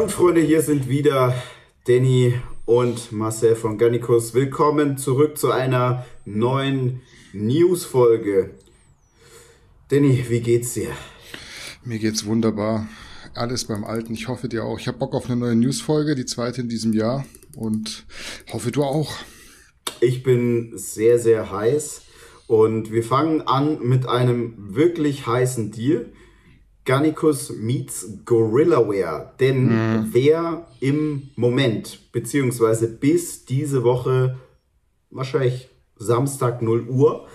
Hallo Freunde, hier sind wieder Danny und Marcel von Gannikus. Willkommen zurück zu einer neuen News-Folge. Danny, wie geht's dir? Mir geht's wunderbar. Alles beim Alten. Ich hoffe dir auch. Ich habe Bock auf eine neue News-Folge, die zweite in diesem Jahr. Und hoffe du auch. Ich bin sehr, sehr heiß. Und wir fangen an mit einem wirklich heißen Deal. Garnicus meets Gorillaware. Denn mhm. wer im Moment, beziehungsweise bis diese Woche, wahrscheinlich Samstag 0 Uhr,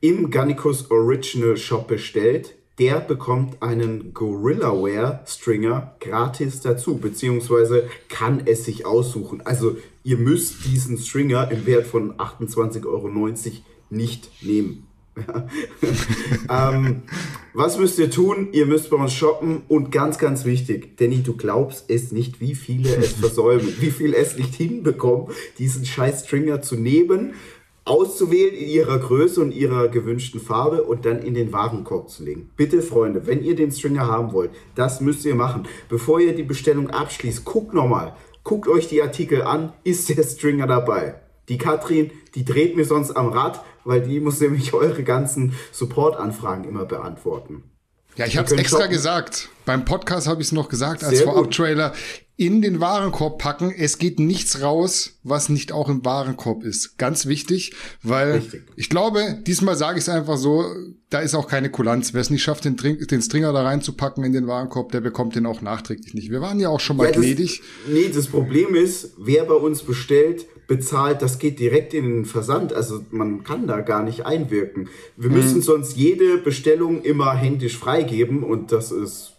im Garnicus Original Shop bestellt, der bekommt einen Gorillaware Stringer gratis dazu, beziehungsweise kann es sich aussuchen. Also ihr müsst diesen Stringer im Wert von 28,90 Euro nicht nehmen. ähm, was müsst ihr tun? Ihr müsst bei uns shoppen und ganz, ganz wichtig, Danny, du glaubst es nicht, wie viele es versäumen, wie viele es nicht hinbekommen, diesen scheiß Stringer zu nehmen, auszuwählen in ihrer Größe und ihrer gewünschten Farbe und dann in den Warenkorb zu legen. Bitte, Freunde, wenn ihr den Stringer haben wollt, das müsst ihr machen. Bevor ihr die Bestellung abschließt, guckt nochmal, guckt euch die Artikel an, ist der Stringer dabei? Die Katrin, die dreht mir sonst am Rad, weil die muss nämlich eure ganzen Support-Anfragen immer beantworten. Ja, ich habe es extra shoppen. gesagt. Beim Podcast habe ich es noch gesagt als Vorab-Trailer. In den Warenkorb packen. Es geht nichts raus, was nicht auch im Warenkorb ist. Ganz wichtig, weil Richtig. ich glaube, diesmal sage ich es einfach so, da ist auch keine Kulanz. Wer es nicht schafft, den, den, Stringer da reinzupacken in den Warenkorb, der bekommt den auch nachträglich nicht. Wir waren ja auch schon mal ja, gnädig. nee, das Problem ist, wer bei uns bestellt, bezahlt, das geht direkt in den Versand. Also man kann da gar nicht einwirken. Wir mhm. müssen sonst jede Bestellung immer händisch freigeben und das ist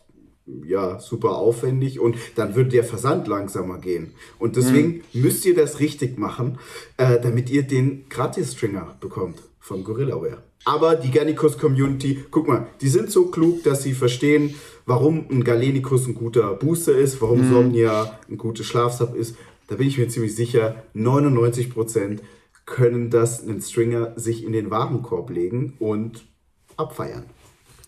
ja super aufwendig und dann wird der Versand langsamer gehen. Und deswegen mhm. müsst ihr das richtig machen, äh, damit ihr den Gratis-Stringer bekommt von Gorillaware. Aber die Garnicus Community, guck mal, die sind so klug, dass sie verstehen, warum ein Galenicus ein guter Booster ist, warum mhm. Somnia ein guter Schlafsab ist da bin ich mir ziemlich sicher, 99% können das einen Stringer sich in den Warenkorb legen und abfeiern.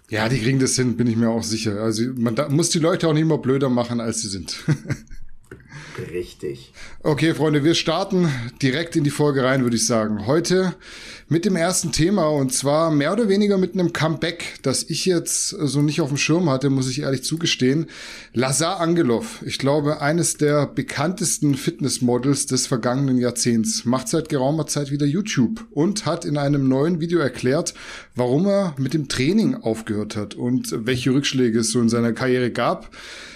Ja, die kriegen das hin, bin ich mir auch sicher. Also man da, muss die Leute auch nicht immer blöder machen, als sie sind. Richtig. Okay, Freunde, wir starten direkt in die Folge rein, würde ich sagen. Heute mit dem ersten Thema und zwar mehr oder weniger mit einem Comeback, das ich jetzt so nicht auf dem Schirm hatte, muss ich ehrlich zugestehen. Lazar Angelov, ich glaube, eines der bekanntesten Fitnessmodels des vergangenen Jahrzehnts, macht seit geraumer Zeit wieder YouTube und hat in einem neuen Video erklärt, warum er mit dem Training aufgehört hat und welche Rückschläge es so in seiner Karriere gab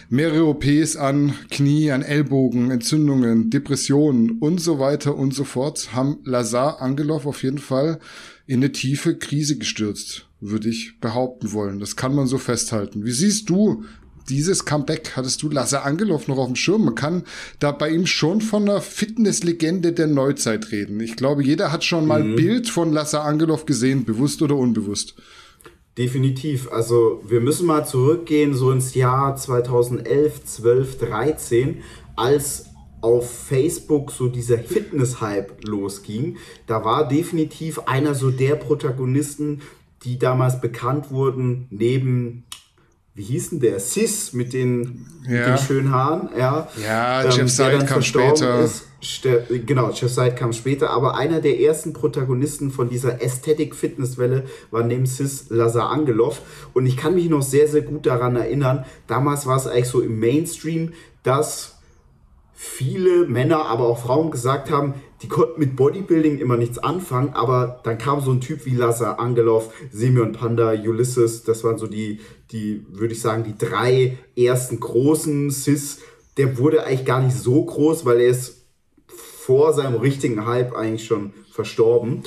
mehrere OPs an Knie, an Ellbogen, Entzündungen, Depressionen und so weiter und so fort, haben Lazar Angelov auf jeden Fall in eine tiefe Krise gestürzt, würde ich behaupten wollen. Das kann man so festhalten. Wie siehst du dieses Comeback? Hattest du Lazar Angelov noch auf dem Schirm? Man kann da bei ihm schon von einer Fitnesslegende der Neuzeit reden. Ich glaube, jeder hat schon mal mhm. Bild von Lazar Angelov gesehen, bewusst oder unbewusst. Definitiv. Also wir müssen mal zurückgehen so ins Jahr 2011, 12, 13, als auf Facebook so dieser Fitness-Hype losging. Da war definitiv einer so der Protagonisten, die damals bekannt wurden, neben wie hieß denn der? Sis mit den, ja. mit den schönen Haaren, ja. Ja, ähm, Jeff Seid kam später. Ist. Genau, Jeff Seid kam später, aber einer der ersten Protagonisten von dieser Ästhetik-Fitnesswelle war neben Sis Lazar Angelov. Und ich kann mich noch sehr, sehr gut daran erinnern, damals war es eigentlich so im Mainstream, dass viele Männer, aber auch Frauen gesagt haben, die konnten mit Bodybuilding immer nichts anfangen, aber dann kam so ein Typ wie Lazar Angelov, Simeon Panda, Ulysses, das waren so die, die, würde ich sagen, die drei ersten großen Cis. Der wurde eigentlich gar nicht so groß, weil er ist vor seinem richtigen Hype eigentlich schon verstorben.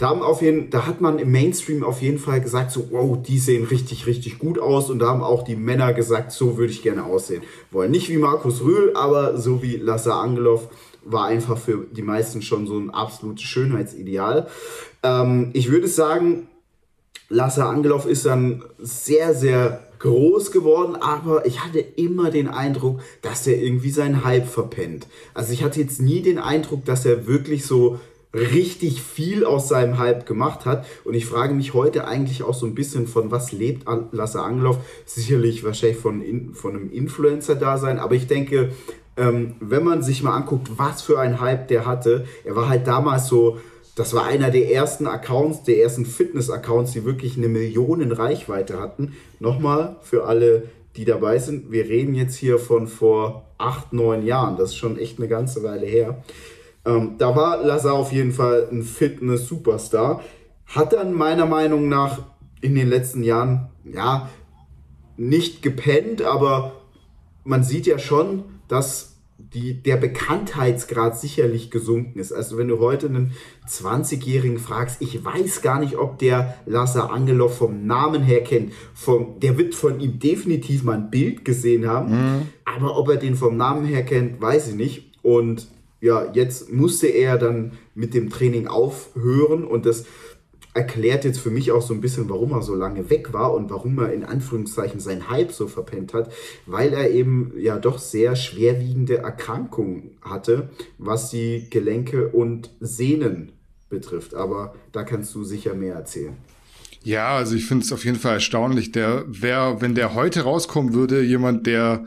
Da, haben auf jeden, da hat man im Mainstream auf jeden Fall gesagt, so, wow, die sehen richtig, richtig gut aus. Und da haben auch die Männer gesagt, so würde ich gerne aussehen wollen. Nicht wie Markus Rühl, aber so wie Lasse Angelov war einfach für die meisten schon so ein absolutes Schönheitsideal. Ähm, ich würde sagen, Lasse Angelov ist dann sehr, sehr groß geworden, aber ich hatte immer den Eindruck, dass er irgendwie seinen Hype verpennt. Also ich hatte jetzt nie den Eindruck, dass er wirklich so richtig viel aus seinem Hype gemacht hat. Und ich frage mich heute eigentlich auch so ein bisschen, von was lebt Lasse Angelov? Sicherlich wahrscheinlich von, von einem Influencer-Dasein, aber ich denke, ähm, wenn man sich mal anguckt, was für ein Hype der hatte, er war halt damals so, das war einer der ersten Accounts, der ersten Fitness-Accounts, die wirklich eine Millionen Reichweite hatten. Nochmal für alle, die dabei sind, wir reden jetzt hier von vor acht, neun Jahren, das ist schon echt eine ganze Weile her. Ähm, da war Lazar auf jeden Fall ein Fitness-Superstar. Hat dann meiner Meinung nach in den letzten Jahren, ja, nicht gepennt, aber man sieht ja schon, dass die, der Bekanntheitsgrad sicherlich gesunken ist. Also wenn du heute einen 20-Jährigen fragst, ich weiß gar nicht, ob der Lazar Angelov vom Namen her kennt. Vom, der wird von ihm definitiv mal ein Bild gesehen haben, mhm. aber ob er den vom Namen her kennt, weiß ich nicht. Und ja, jetzt musste er dann mit dem Training aufhören und das erklärt jetzt für mich auch so ein bisschen, warum er so lange weg war und warum er in Anführungszeichen seinen Hype so verpennt hat, weil er eben ja doch sehr schwerwiegende Erkrankungen hatte, was die Gelenke und Sehnen betrifft. Aber da kannst du sicher mehr erzählen. Ja, also ich finde es auf jeden Fall erstaunlich. Der wäre, wenn der heute rauskommen würde, jemand, der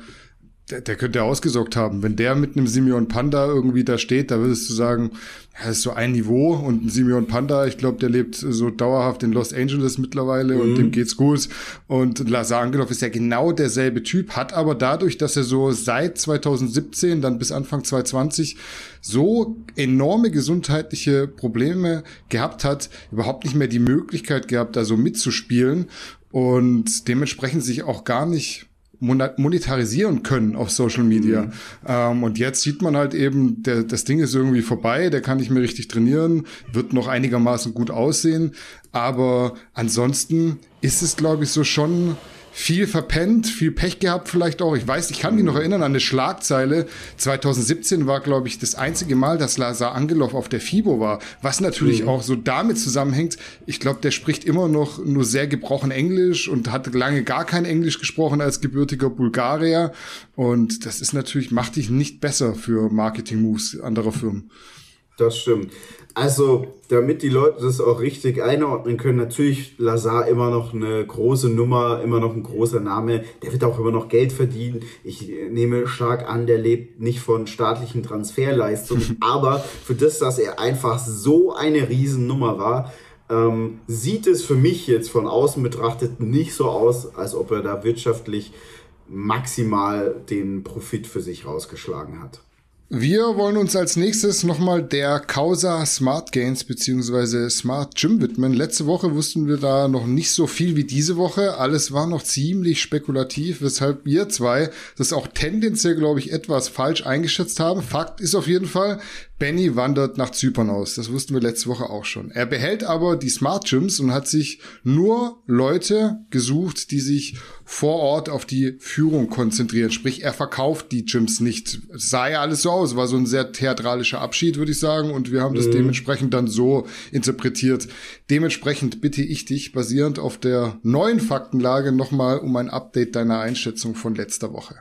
der, der könnte ausgesorgt haben. Wenn der mit einem Simeon Panda irgendwie da steht, da würdest du sagen, ja, das ist so ein Niveau und ein Simeon Panda, ich glaube, der lebt so dauerhaft in Los Angeles mittlerweile mhm. und dem geht's gut. Und Lazar Angelov ist ja genau derselbe Typ, hat aber dadurch, dass er so seit 2017, dann bis Anfang 2020 so enorme gesundheitliche Probleme gehabt hat, überhaupt nicht mehr die Möglichkeit gehabt, da so mitzuspielen und dementsprechend sich auch gar nicht monetarisieren können auf Social Media. Mhm. Ähm, und jetzt sieht man halt eben, der, das Ding ist irgendwie vorbei, der kann nicht mehr richtig trainieren, wird noch einigermaßen gut aussehen. Aber ansonsten ist es, glaube ich, so schon viel verpennt, viel Pech gehabt vielleicht auch. Ich weiß, ich kann mich noch erinnern an eine Schlagzeile. 2017 war, glaube ich, das einzige Mal, dass Lazar Angelov auf der FIBO war. Was natürlich mhm. auch so damit zusammenhängt. Ich glaube, der spricht immer noch nur sehr gebrochen Englisch und hat lange gar kein Englisch gesprochen als gebürtiger Bulgarier. Und das ist natürlich, macht dich nicht besser für Marketing-Moves anderer Firmen. Das stimmt. Also, damit die Leute das auch richtig einordnen können, natürlich Lazar immer noch eine große Nummer, immer noch ein großer Name. Der wird auch immer noch Geld verdienen. Ich nehme stark an, der lebt nicht von staatlichen Transferleistungen, aber für das, dass er einfach so eine Riesennummer war, ähm, sieht es für mich jetzt von außen betrachtet nicht so aus, als ob er da wirtschaftlich maximal den Profit für sich rausgeschlagen hat. Wir wollen uns als nächstes nochmal der Causa Smart Gains bzw. Smart Gym widmen. Letzte Woche wussten wir da noch nicht so viel wie diese Woche. Alles war noch ziemlich spekulativ, weshalb wir zwei das auch tendenziell, glaube ich, etwas falsch eingeschätzt haben. Fakt ist auf jeden Fall, Benny wandert nach Zypern aus. Das wussten wir letzte Woche auch schon. Er behält aber die Smart Gyms und hat sich nur Leute gesucht, die sich vor Ort auf die Führung konzentrieren. Sprich, er verkauft die Gyms nicht. Es sah ja alles so aus. War so ein sehr theatralischer Abschied, würde ich sagen. Und wir haben das mhm. dementsprechend dann so interpretiert. Dementsprechend bitte ich dich, basierend auf der neuen Faktenlage, nochmal um ein Update deiner Einschätzung von letzter Woche.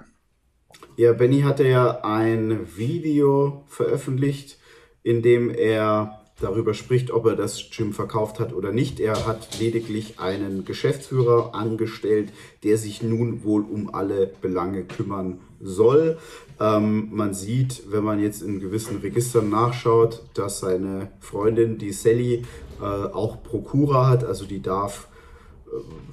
Ja, Benny hatte ja ein Video veröffentlicht, in dem er darüber spricht, ob er das Gym verkauft hat oder nicht. Er hat lediglich einen Geschäftsführer angestellt, der sich nun wohl um alle Belange kümmern soll. Ähm, man sieht, wenn man jetzt in gewissen Registern nachschaut, dass seine Freundin, die Sally, äh, auch Prokura hat, also die darf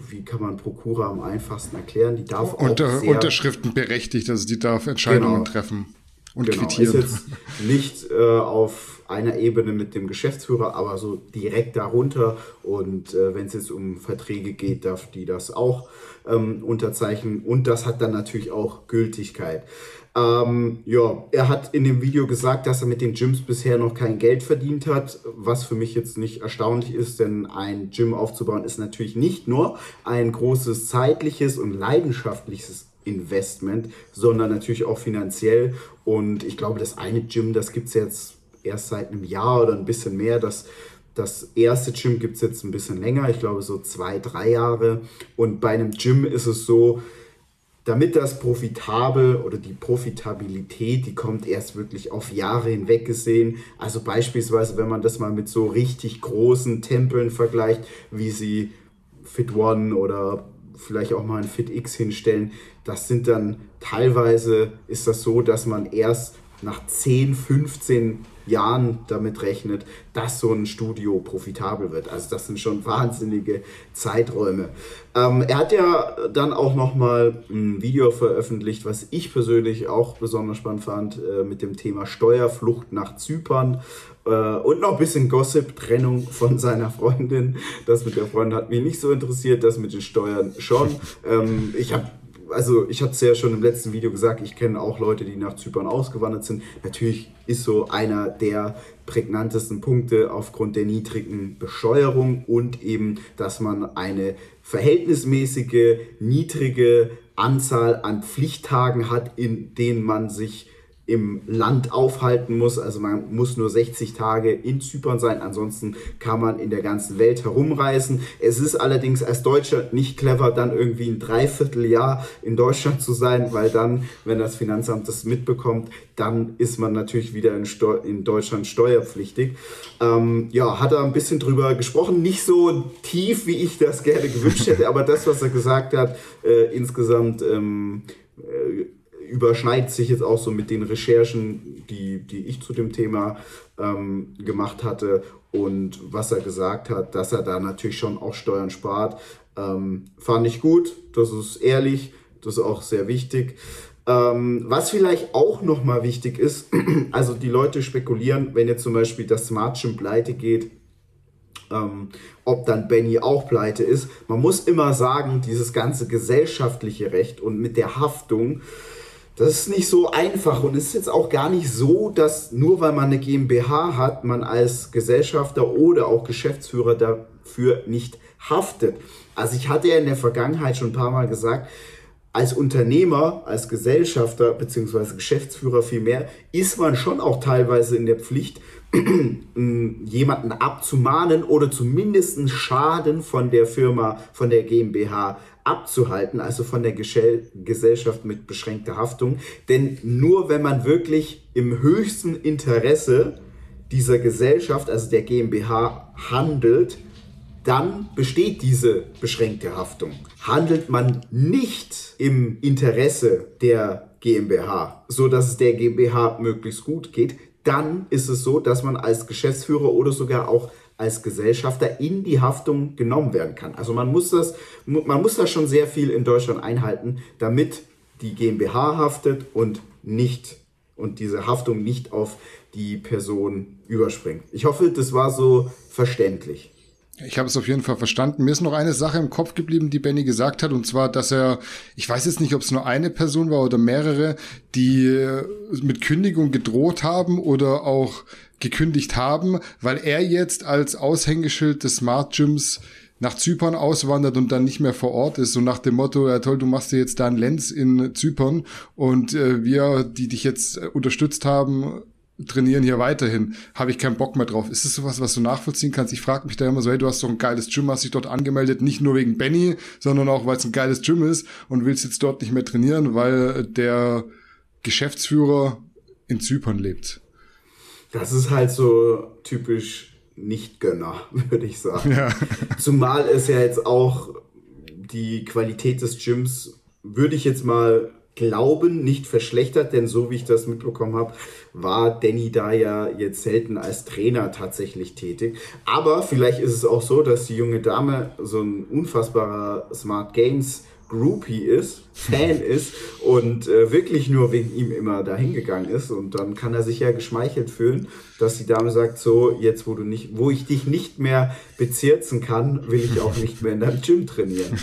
wie kann man Prokura am einfachsten erklären? Die darf Unter, auch sehr, Unterschriften berechtigt, also die darf Entscheidungen genau, treffen und genau, quittieren. Ist jetzt nicht äh, auf einer Ebene mit dem Geschäftsführer, aber so direkt darunter. Und äh, wenn es jetzt um Verträge geht, darf die das auch ähm, unterzeichnen. Und das hat dann natürlich auch Gültigkeit. Ähm, ja, er hat in dem Video gesagt, dass er mit den Gyms bisher noch kein Geld verdient hat, was für mich jetzt nicht erstaunlich ist, denn ein Gym aufzubauen ist natürlich nicht nur ein großes zeitliches und leidenschaftliches Investment, sondern natürlich auch finanziell. Und ich glaube, das eine Gym, das gibt es jetzt erst seit einem Jahr oder ein bisschen mehr. Das, das erste Gym gibt es jetzt ein bisschen länger, ich glaube so zwei, drei Jahre. Und bei einem Gym ist es so, damit das profitabel oder die Profitabilität, die kommt erst wirklich auf Jahre hinweg gesehen. Also beispielsweise, wenn man das mal mit so richtig großen Tempeln vergleicht, wie sie Fit One oder vielleicht auch mal ein Fit X hinstellen, das sind dann teilweise ist das so, dass man erst nach 10, 15 Jahren damit rechnet, dass so ein Studio profitabel wird. Also das sind schon wahnsinnige Zeiträume. Ähm, er hat ja dann auch noch mal ein Video veröffentlicht, was ich persönlich auch besonders spannend fand, äh, mit dem Thema Steuerflucht nach Zypern äh, und noch ein bisschen Gossip, Trennung von seiner Freundin. Das mit der Freundin hat mich nicht so interessiert, das mit den Steuern schon. Ähm, ich habe also ich hatte es ja schon im letzten Video gesagt, ich kenne auch Leute, die nach Zypern ausgewandert sind. Natürlich ist so einer der prägnantesten Punkte aufgrund der niedrigen Besteuerung und eben, dass man eine verhältnismäßige, niedrige Anzahl an Pflichttagen hat, in denen man sich im Land aufhalten muss. Also man muss nur 60 Tage in Zypern sein, ansonsten kann man in der ganzen Welt herumreisen. Es ist allerdings als Deutscher nicht clever, dann irgendwie ein Dreivierteljahr in Deutschland zu sein, weil dann, wenn das Finanzamt das mitbekommt, dann ist man natürlich wieder in, Steu in Deutschland steuerpflichtig. Ähm, ja, hat er ein bisschen drüber gesprochen, nicht so tief, wie ich das gerne gewünscht hätte, aber das, was er gesagt hat, äh, insgesamt ähm, äh, überschneidet sich jetzt auch so mit den Recherchen, die, die ich zu dem Thema ähm, gemacht hatte und was er gesagt hat, dass er da natürlich schon auch Steuern spart. Ähm, fand ich gut, das ist ehrlich, das ist auch sehr wichtig. Ähm, was vielleicht auch nochmal wichtig ist, also die Leute spekulieren, wenn jetzt zum Beispiel das Smart Gym pleite geht, ähm, ob dann Benny auch pleite ist. Man muss immer sagen, dieses ganze gesellschaftliche Recht und mit der Haftung, das ist nicht so einfach und es ist jetzt auch gar nicht so, dass nur weil man eine GmbH hat, man als Gesellschafter oder auch Geschäftsführer dafür nicht haftet. Also ich hatte ja in der Vergangenheit schon ein paar Mal gesagt, als Unternehmer, als Gesellschafter bzw. Geschäftsführer vielmehr, ist man schon auch teilweise in der Pflicht, jemanden abzumahnen oder zumindest Schaden von der Firma, von der GmbH abzuhalten, also von der Gesellschaft mit beschränkter Haftung. Denn nur wenn man wirklich im höchsten Interesse dieser Gesellschaft, also der GmbH, handelt, dann besteht diese beschränkte Haftung. Handelt man nicht im Interesse der GmbH, so dass es der GmbH möglichst gut geht, dann ist es so, dass man als Geschäftsführer oder sogar auch als Gesellschafter in die Haftung genommen werden kann. Also man muss das, man muss das schon sehr viel in Deutschland einhalten, damit die GmbH haftet und nicht und diese Haftung nicht auf die Person überspringt. Ich hoffe, das war so verständlich. Ich habe es auf jeden Fall verstanden. Mir ist noch eine Sache im Kopf geblieben, die Benny gesagt hat, und zwar, dass er, ich weiß jetzt nicht, ob es nur eine Person war oder mehrere, die äh, mit Kündigung gedroht haben oder auch gekündigt haben, weil er jetzt als Aushängeschild des Smart Gyms nach Zypern auswandert und dann nicht mehr vor Ort ist, so nach dem Motto, ja toll, du machst dir jetzt da einen Lenz in Zypern und äh, wir, die dich jetzt äh, unterstützt haben, trainieren hier weiterhin, habe ich keinen Bock mehr drauf. Ist das sowas, was du nachvollziehen kannst? Ich frage mich da immer so, hey, du hast doch ein geiles Gym, hast dich dort angemeldet, nicht nur wegen Benny, sondern auch, weil es ein geiles Gym ist und willst jetzt dort nicht mehr trainieren, weil der Geschäftsführer in Zypern lebt. Das ist halt so typisch Nicht-Gönner, würde ich sagen. Ja. Zumal es ja jetzt auch die Qualität des Gyms, würde ich jetzt mal glauben, nicht verschlechtert, denn so wie ich das mitbekommen habe, war Danny da ja jetzt selten als Trainer tatsächlich tätig. Aber vielleicht ist es auch so, dass die junge Dame so ein unfassbarer Smart Games Groupie ist, Fan ist und äh, wirklich nur wegen ihm immer dahin gegangen ist und dann kann er sich ja geschmeichelt fühlen, dass die Dame sagt so, jetzt wo du nicht, wo ich dich nicht mehr bezirzen kann, will ich auch nicht mehr in deinem Gym trainieren.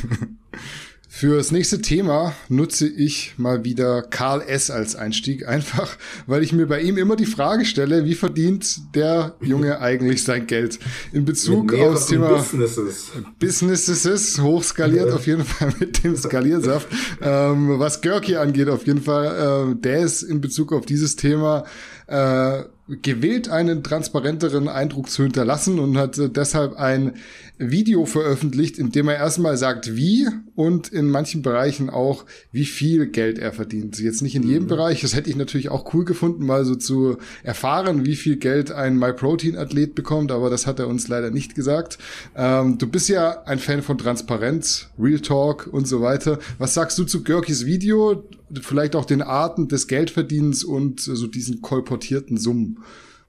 Für das nächste Thema nutze ich mal wieder Karl S. als Einstieg, einfach weil ich mir bei ihm immer die Frage stelle, wie verdient der Junge eigentlich sein Geld? In Bezug auf das Thema Businesses. Businesses, hochskaliert ja. auf jeden Fall mit dem Skaliersaft. ähm, was Görki angeht, auf jeden Fall, äh, der ist in Bezug auf dieses Thema äh, gewillt, einen transparenteren Eindruck zu hinterlassen und hat äh, deshalb ein Video veröffentlicht, in dem er erstmal sagt, wie und in manchen Bereichen auch, wie viel Geld er verdient. Jetzt nicht in jedem mhm. Bereich, das hätte ich natürlich auch cool gefunden, mal so zu erfahren, wie viel Geld ein MyProtein-Athlet bekommt, aber das hat er uns leider nicht gesagt. Ähm, du bist ja ein Fan von Transparenz, Real Talk und so weiter. Was sagst du zu Görkis Video? Vielleicht auch den Arten des Geldverdienens und so diesen kolportierten Summen.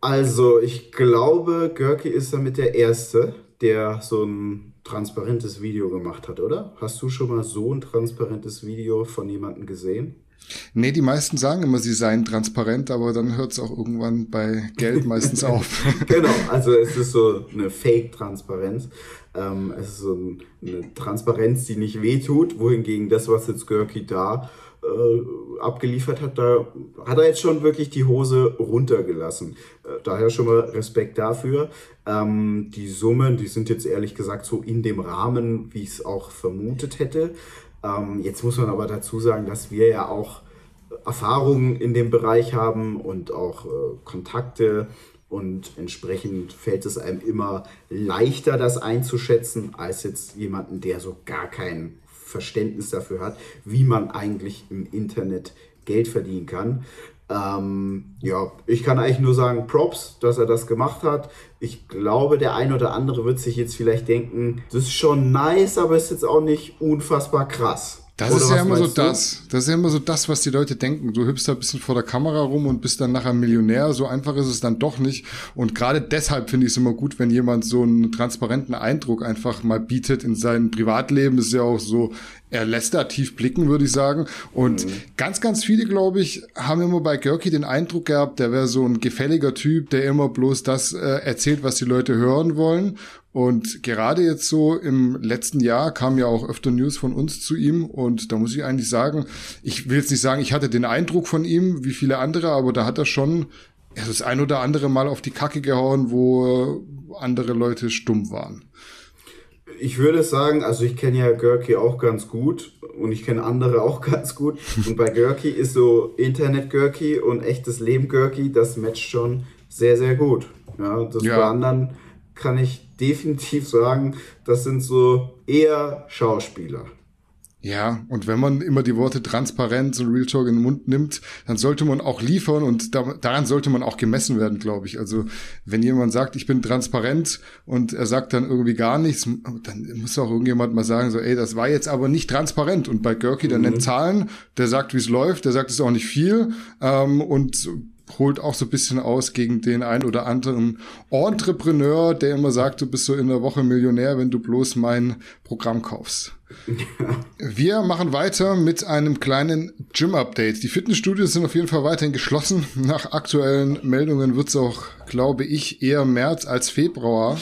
Also, ich glaube, Görki ist damit der Erste, der so ein transparentes Video gemacht hat, oder? Hast du schon mal so ein transparentes Video von jemandem gesehen? Nee, die meisten sagen immer, sie seien transparent, aber dann hört es auch irgendwann bei Geld meistens auf. genau, also es ist so eine Fake-Transparenz. Ähm, es ist so eine Transparenz, die nicht wehtut, wohingegen das, was jetzt Görki da äh, abgeliefert hat, da hat er jetzt schon wirklich die Hose runtergelassen. Äh, daher schon mal Respekt dafür. Ähm, die Summen, die sind jetzt ehrlich gesagt so in dem Rahmen, wie ich es auch vermutet hätte. Ähm, jetzt muss man aber dazu sagen, dass wir ja auch Erfahrungen in dem Bereich haben und auch äh, Kontakte und entsprechend fällt es einem immer leichter, das einzuschätzen, als jetzt jemanden, der so gar keinen Verständnis dafür hat, wie man eigentlich im Internet Geld verdienen kann. Ähm, ja, ich kann eigentlich nur sagen, Props, dass er das gemacht hat. Ich glaube, der ein oder andere wird sich jetzt vielleicht denken, das ist schon nice, aber ist jetzt auch nicht unfassbar krass. Das Oder ist ja immer so du? das. Das ist ja immer so das, was die Leute denken. Du hüpfst da ein bisschen vor der Kamera rum und bist dann nachher Millionär. So einfach ist es dann doch nicht. Und gerade deshalb finde ich es immer gut, wenn jemand so einen transparenten Eindruck einfach mal bietet in seinem Privatleben. Das ist ja auch so, er lässt da tief blicken, würde ich sagen. Und mhm. ganz, ganz viele, glaube ich, haben immer bei Görki den Eindruck gehabt, der wäre so ein gefälliger Typ, der immer bloß das äh, erzählt, was die Leute hören wollen. Und gerade jetzt so im letzten Jahr kam ja auch öfter News von uns zu ihm. Und da muss ich eigentlich sagen, ich will jetzt nicht sagen, ich hatte den Eindruck von ihm, wie viele andere, aber da hat er schon das ein oder andere Mal auf die Kacke gehauen, wo andere Leute stumm waren ich würde sagen, also ich kenne ja Görki auch ganz gut und ich kenne andere auch ganz gut. Und bei Görki ist so Internet-Görki und echtes Leben-Görki, das matcht schon sehr, sehr gut. Ja, das ja. bei anderen kann ich definitiv sagen, das sind so eher Schauspieler. Ja, und wenn man immer die Worte Transparenz und Real Talk in den Mund nimmt, dann sollte man auch liefern und da, daran sollte man auch gemessen werden, glaube ich. Also wenn jemand sagt, ich bin transparent und er sagt dann irgendwie gar nichts, dann muss auch irgendjemand mal sagen, so, ey, das war jetzt aber nicht transparent. Und bei Görki, der mhm. nennt Zahlen, der sagt, wie es läuft, der sagt es auch nicht viel ähm, und holt auch so ein bisschen aus gegen den ein oder anderen Entrepreneur, der immer sagt, du bist so in der Woche Millionär, wenn du bloß mein Programm kaufst. Wir machen weiter mit einem kleinen Gym-Update. Die Fitnessstudios sind auf jeden Fall weiterhin geschlossen. Nach aktuellen Meldungen wird es auch, glaube ich, eher März als Februar.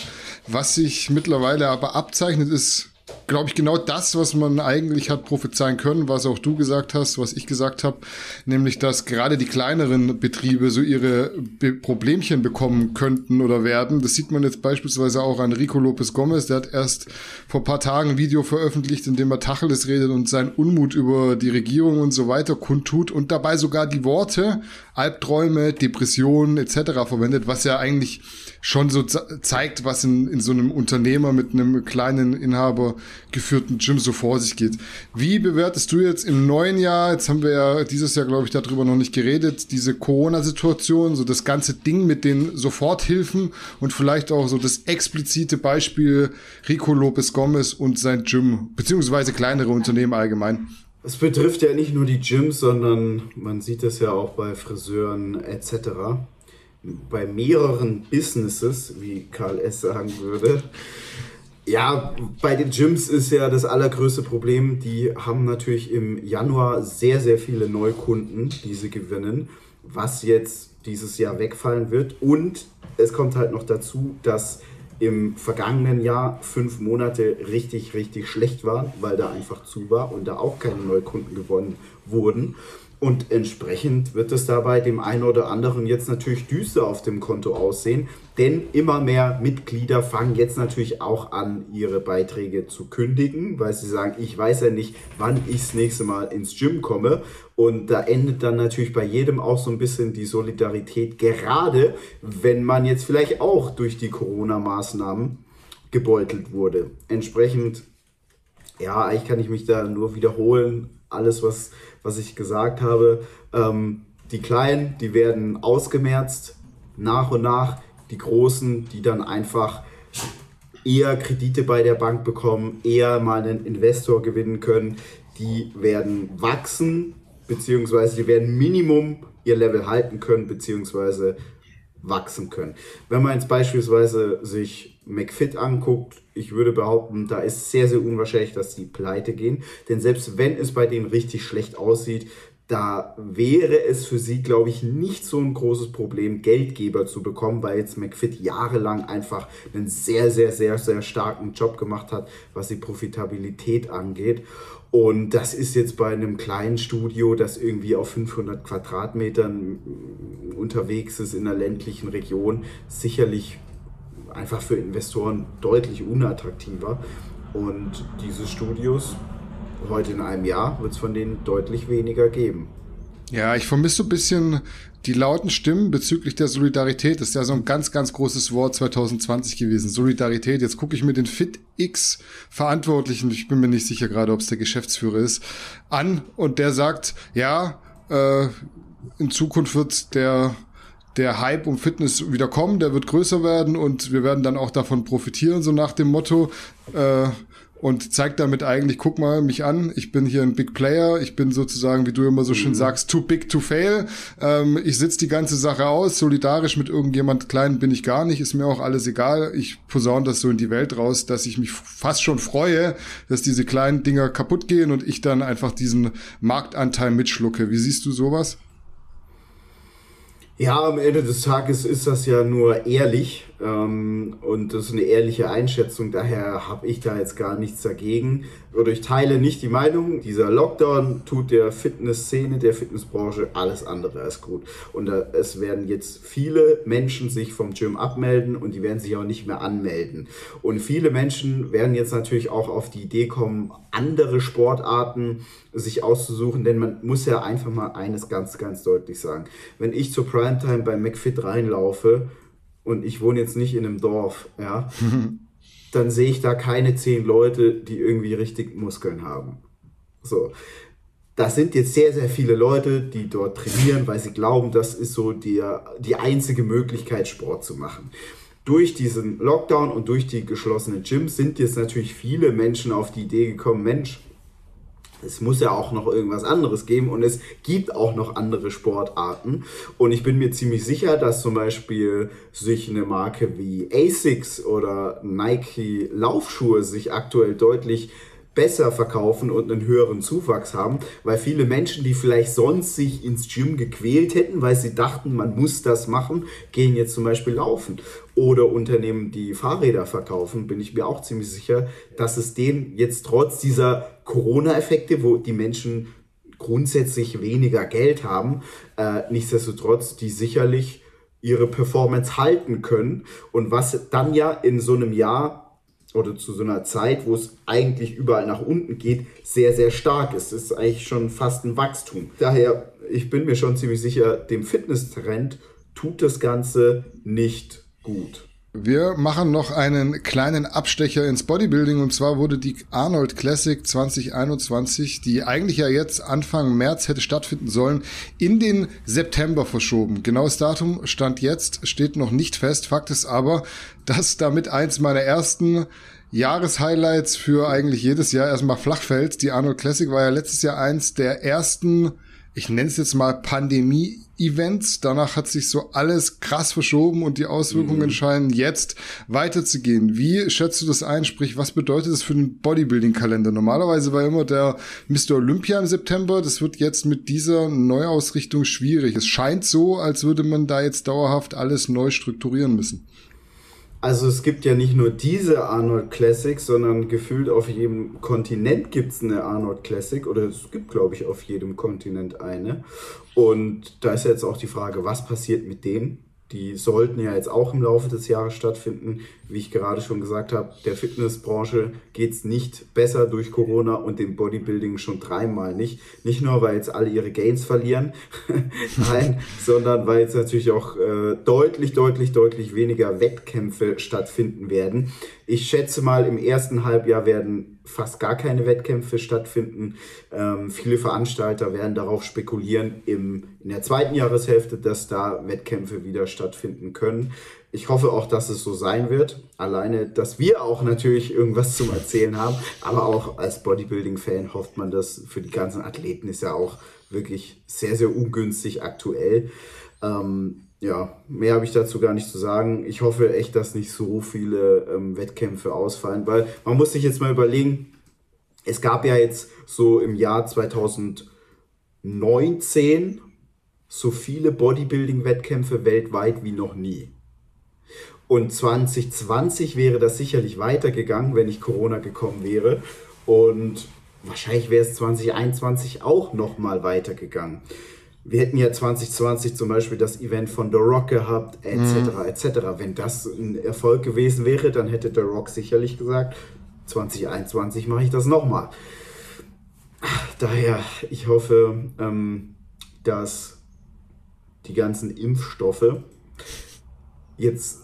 Was sich mittlerweile aber abzeichnet, ist glaube ich, genau das, was man eigentlich hat prophezeien können, was auch du gesagt hast, was ich gesagt habe, nämlich, dass gerade die kleineren Betriebe so ihre Be Problemchen bekommen könnten oder werden. Das sieht man jetzt beispielsweise auch an Rico Lopez Gomez, der hat erst vor paar Tagen ein Video veröffentlicht, in dem er Tacheles redet und seinen Unmut über die Regierung und so weiter kundtut und dabei sogar die Worte Albträume, Depressionen etc. verwendet, was ja eigentlich schon so zeigt, was in, in so einem Unternehmer mit einem kleinen Inhaber geführten Gym so vor sich geht. Wie bewertest du jetzt im neuen Jahr, jetzt haben wir ja dieses Jahr, glaube ich, darüber noch nicht geredet, diese Corona-Situation, so das ganze Ding mit den Soforthilfen und vielleicht auch so das explizite Beispiel Rico Lopez Gomez und sein Gym, beziehungsweise kleinere Unternehmen allgemein? Es betrifft ja nicht nur die Gyms, sondern man sieht es ja auch bei Friseuren etc bei mehreren Businesses, wie Karl S. sagen würde. Ja, bei den Gyms ist ja das allergrößte Problem, die haben natürlich im Januar sehr, sehr viele Neukunden, die sie gewinnen, was jetzt dieses Jahr wegfallen wird. Und es kommt halt noch dazu, dass im vergangenen Jahr fünf Monate richtig, richtig schlecht waren, weil da einfach zu war und da auch keine Neukunden gewonnen wurden. Und entsprechend wird es dabei dem einen oder anderen jetzt natürlich düster auf dem Konto aussehen, denn immer mehr Mitglieder fangen jetzt natürlich auch an, ihre Beiträge zu kündigen, weil sie sagen, ich weiß ja nicht, wann ich das nächste Mal ins Gym komme. Und da endet dann natürlich bei jedem auch so ein bisschen die Solidarität, gerade wenn man jetzt vielleicht auch durch die Corona-Maßnahmen gebeutelt wurde. Entsprechend, ja, eigentlich kann ich mich da nur wiederholen. Alles, was was ich gesagt habe. Ähm, die Kleinen, die werden ausgemerzt nach und nach. Die Großen, die dann einfach eher Kredite bei der Bank bekommen, eher mal einen Investor gewinnen können, die werden wachsen, beziehungsweise die werden Minimum ihr Level halten können, beziehungsweise wachsen können. Wenn man jetzt beispielsweise sich McFit anguckt, ich würde behaupten, da ist sehr, sehr unwahrscheinlich, dass die pleite gehen. Denn selbst wenn es bei denen richtig schlecht aussieht, da wäre es für sie, glaube ich, nicht so ein großes Problem, Geldgeber zu bekommen, weil jetzt McFit jahrelang einfach einen sehr, sehr, sehr, sehr starken Job gemacht hat, was die Profitabilität angeht. Und das ist jetzt bei einem kleinen Studio, das irgendwie auf 500 Quadratmetern unterwegs ist in einer ländlichen Region, sicherlich einfach für Investoren deutlich unattraktiver. Und diese Studios, heute in einem Jahr, wird es von denen deutlich weniger geben. Ja, ich vermisse so ein bisschen die lauten Stimmen bezüglich der Solidarität. Das ist ja so ein ganz, ganz großes Wort 2020 gewesen. Solidarität. Jetzt gucke ich mir den FitX Verantwortlichen, ich bin mir nicht sicher gerade, ob es der Geschäftsführer ist, an und der sagt, ja, äh, in Zukunft wird der der Hype um Fitness wieder kommen, der wird größer werden und wir werden dann auch davon profitieren, so nach dem Motto. Äh, und zeigt damit eigentlich, guck mal mich an, ich bin hier ein Big Player, ich bin sozusagen, wie du immer so schön mhm. sagst, too big to fail. Ähm, ich sitze die ganze Sache aus, solidarisch mit irgendjemand klein bin ich gar nicht, ist mir auch alles egal. Ich posaune das so in die Welt raus, dass ich mich fast schon freue, dass diese kleinen Dinger kaputt gehen und ich dann einfach diesen Marktanteil mitschlucke. Wie siehst du sowas? Ja, am Ende des Tages ist das ja nur ehrlich ähm, und das ist eine ehrliche Einschätzung. Daher habe ich da jetzt gar nichts dagegen. Oder ich teile nicht die Meinung, dieser Lockdown tut der Fitnessszene, der Fitnessbranche alles andere als gut. Und äh, es werden jetzt viele Menschen sich vom Gym abmelden und die werden sich auch nicht mehr anmelden. Und viele Menschen werden jetzt natürlich auch auf die Idee kommen, andere Sportarten sich auszusuchen, denn man muss ja einfach mal eines ganz, ganz deutlich sagen. Wenn ich zur Primetime bei McFit reinlaufe, und ich wohne jetzt nicht in einem Dorf, ja, dann sehe ich da keine zehn Leute, die irgendwie richtig Muskeln haben. So. Das sind jetzt sehr, sehr viele Leute, die dort trainieren, weil sie glauben, das ist so die, die einzige Möglichkeit, Sport zu machen. Durch diesen Lockdown und durch die geschlossenen Gyms sind jetzt natürlich viele Menschen auf die Idee gekommen, Mensch, es muss ja auch noch irgendwas anderes geben und es gibt auch noch andere Sportarten. Und ich bin mir ziemlich sicher, dass zum Beispiel sich eine Marke wie ASICS oder Nike Laufschuhe sich aktuell deutlich besser verkaufen und einen höheren Zuwachs haben, weil viele Menschen, die vielleicht sonst sich ins Gym gequält hätten, weil sie dachten, man muss das machen, gehen jetzt zum Beispiel laufen. Oder Unternehmen, die Fahrräder verkaufen, bin ich mir auch ziemlich sicher, dass es denen jetzt trotz dieser Corona-Effekte, wo die Menschen grundsätzlich weniger Geld haben, äh, nichtsdestotrotz, die sicherlich ihre Performance halten können. Und was dann ja in so einem Jahr oder zu so einer Zeit, wo es eigentlich überall nach unten geht, sehr, sehr stark ist. Das ist eigentlich schon fast ein Wachstum. Daher, ich bin mir schon ziemlich sicher, dem Fitnesstrend tut das Ganze nicht gut. Wir machen noch einen kleinen Abstecher ins Bodybuilding und zwar wurde die Arnold Classic 2021, die eigentlich ja jetzt Anfang März hätte stattfinden sollen, in den September verschoben. Genaues Datum stand jetzt, steht noch nicht fest. Fakt ist aber, dass damit eins meiner ersten Jahreshighlights für eigentlich jedes Jahr erstmal flach fällt. Die Arnold Classic war ja letztes Jahr eins der ersten ich nenne es jetzt mal Pandemie-Events. Danach hat sich so alles krass verschoben und die Auswirkungen mhm. scheinen jetzt weiterzugehen. Wie schätzt du das ein? Sprich, was bedeutet das für den Bodybuilding-Kalender? Normalerweise war immer der Mr. Olympia im September. Das wird jetzt mit dieser Neuausrichtung schwierig. Es scheint so, als würde man da jetzt dauerhaft alles neu strukturieren müssen. Also es gibt ja nicht nur diese Arnold Classic, sondern gefühlt auf jedem Kontinent gibt es eine Arnold Classic oder es gibt, glaube ich, auf jedem Kontinent eine. Und da ist jetzt auch die Frage, was passiert mit denen? Die sollten ja jetzt auch im Laufe des Jahres stattfinden. Wie ich gerade schon gesagt habe, der Fitnessbranche geht es nicht besser durch Corona und dem Bodybuilding schon dreimal nicht. Nicht nur, weil jetzt alle ihre Gains verlieren, nein, sondern weil jetzt natürlich auch äh, deutlich, deutlich, deutlich weniger Wettkämpfe stattfinden werden. Ich schätze mal, im ersten Halbjahr werden fast gar keine Wettkämpfe stattfinden. Ähm, viele Veranstalter werden darauf spekulieren, im, in der zweiten Jahreshälfte, dass da Wettkämpfe wieder stattfinden können. Ich hoffe auch, dass es so sein wird. Alleine, dass wir auch natürlich irgendwas zum Erzählen haben. Aber auch als Bodybuilding-Fan hofft man das. Für die ganzen Athleten ist ja auch wirklich sehr, sehr ungünstig aktuell. Ähm, ja, mehr habe ich dazu gar nicht zu sagen. Ich hoffe echt, dass nicht so viele ähm, Wettkämpfe ausfallen, weil man muss sich jetzt mal überlegen, es gab ja jetzt so im Jahr 2019 so viele Bodybuilding-Wettkämpfe weltweit wie noch nie. Und 2020 wäre das sicherlich weitergegangen, wenn nicht Corona gekommen wäre. Und wahrscheinlich wäre es 2021 auch nochmal weitergegangen wir hätten ja 2020 zum Beispiel das Event von The Rock gehabt, etc., mhm. etc. Wenn das ein Erfolg gewesen wäre, dann hätte The Rock sicherlich gesagt, 2021 mache ich das nochmal. Daher, ich hoffe, ähm, dass die ganzen Impfstoffe jetzt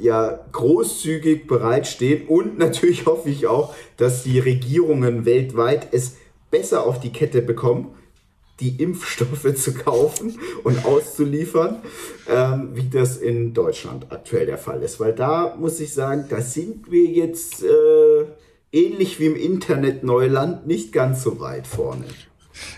ja großzügig bereitstehen und natürlich hoffe ich auch, dass die Regierungen weltweit es besser auf die Kette bekommen, die Impfstoffe zu kaufen und auszuliefern, ähm, wie das in Deutschland aktuell der Fall ist. Weil da muss ich sagen, da sind wir jetzt äh, ähnlich wie im Internet Neuland nicht ganz so weit vorne.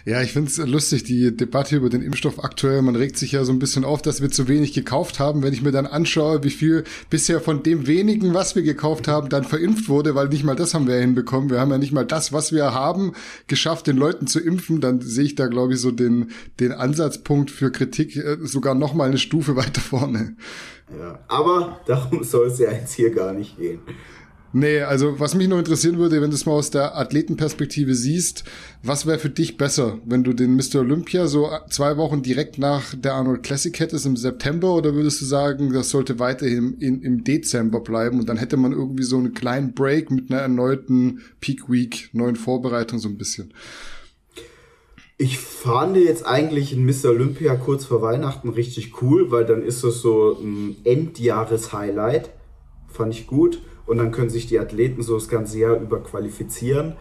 Ja, ich finde es lustig, die Debatte über den Impfstoff aktuell. Man regt sich ja so ein bisschen auf, dass wir zu wenig gekauft haben. Wenn ich mir dann anschaue, wie viel bisher von dem wenigen, was wir gekauft haben, dann verimpft wurde, weil nicht mal das haben wir ja hinbekommen. Wir haben ja nicht mal das, was wir haben, geschafft, den Leuten zu impfen. Dann sehe ich da, glaube ich, so den, den Ansatzpunkt für Kritik äh, sogar noch mal eine Stufe weiter vorne. Ja, aber darum soll es ja jetzt hier gar nicht gehen. Nee, also was mich noch interessieren würde, wenn du es mal aus der Athletenperspektive siehst, was wäre für dich besser, wenn du den Mr. Olympia so zwei Wochen direkt nach der Arnold Classic hättest im September oder würdest du sagen, das sollte weiterhin in, im Dezember bleiben und dann hätte man irgendwie so einen kleinen Break mit einer erneuten Peak Week, neuen Vorbereitung so ein bisschen? Ich fand jetzt eigentlich in Mr. Olympia kurz vor Weihnachten richtig cool, weil dann ist das so ein Endjahres-Highlight. Fand ich gut und dann können sich die Athleten so das ganze Jahr über qualifizieren.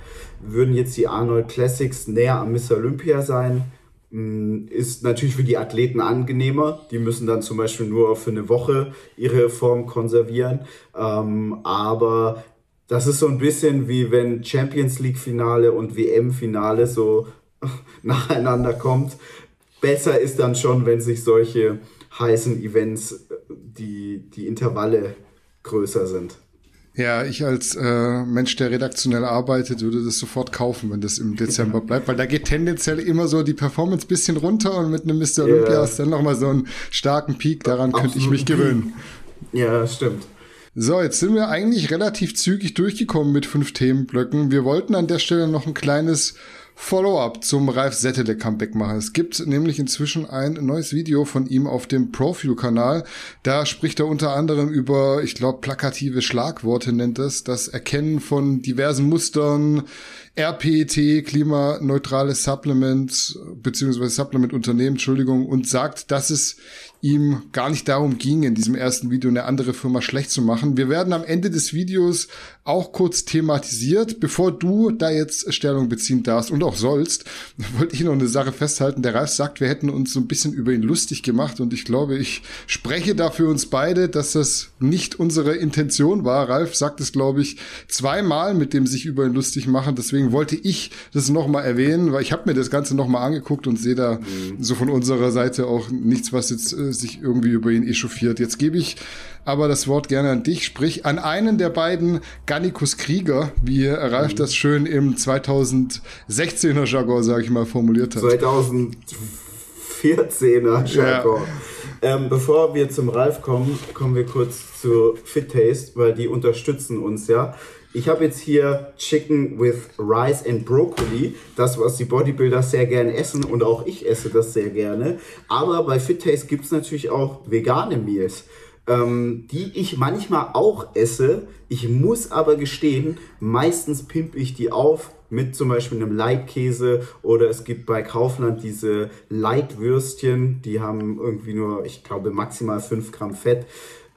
Würden jetzt die Arnold Classics näher am Miss Olympia sein, mm, ist natürlich für die Athleten angenehmer. Die müssen dann zum Beispiel nur für eine Woche ihre Form konservieren. Ähm, aber das ist so ein bisschen wie wenn Champions League Finale und WM Finale so nacheinander kommt. Besser ist dann schon, wenn sich solche heißen Events, die, die Intervalle größer sind. Ja, ich als äh, Mensch, der redaktionell arbeitet, würde das sofort kaufen, wenn das im Dezember bleibt, weil da geht tendenziell immer so die Performance bisschen runter und mit einem Mr. Olympia yeah. ist dann nochmal so einen starken Peak, daran könnte ich mich gewöhnen. Ja, stimmt. So, jetzt sind wir eigentlich relativ zügig durchgekommen mit fünf Themenblöcken. Wir wollten an der Stelle noch ein kleines Follow-up zum Ralf Settele Comeback machen. Es gibt nämlich inzwischen ein neues Video von ihm auf dem Profile-Kanal. Da spricht er unter anderem über, ich glaube, plakative Schlagworte nennt es, das Erkennen von diversen Mustern, RPET, klimaneutrales Supplement, beziehungsweise Supplement-Unternehmen, Entschuldigung, und sagt, dass es ihm gar nicht darum ging, in diesem ersten Video eine andere Firma schlecht zu machen. Wir werden am Ende des Videos auch kurz thematisiert. Bevor du da jetzt Stellung beziehen darfst und auch sollst, wollte ich noch eine Sache festhalten. Der Ralf sagt, wir hätten uns so ein bisschen über ihn lustig gemacht und ich glaube, ich spreche da für uns beide, dass das nicht unsere Intention war. Ralf sagt es, glaube ich, zweimal mit dem sich über ihn lustig machen. Deswegen wollte ich das nochmal erwähnen, weil ich habe mir das Ganze nochmal angeguckt und sehe da mhm. so von unserer Seite auch nichts, was jetzt äh, sich irgendwie über ihn echauffiert. Jetzt gebe ich aber das Wort gerne an dich, sprich an einen der beiden Gannikus Krieger, wie Ralf mhm. das schön im 2016er Jargon, sage ich mal, formuliert hat. 2014er Jargon. Ja. Ähm, bevor wir zum Ralf kommen, kommen wir kurz zu Fit Taste, weil die unterstützen uns ja. Ich habe jetzt hier Chicken with Rice and Broccoli, das, was die Bodybuilder sehr gerne essen und auch ich esse das sehr gerne. Aber bei Fit Taste gibt es natürlich auch vegane Meals ähm, die ich manchmal auch esse. Ich muss aber gestehen, meistens pimpe ich die auf mit zum Beispiel einem Leitkäse oder es gibt bei Kaufland diese Leitwürstchen, die haben irgendwie nur, ich glaube, maximal 5 Gramm Fett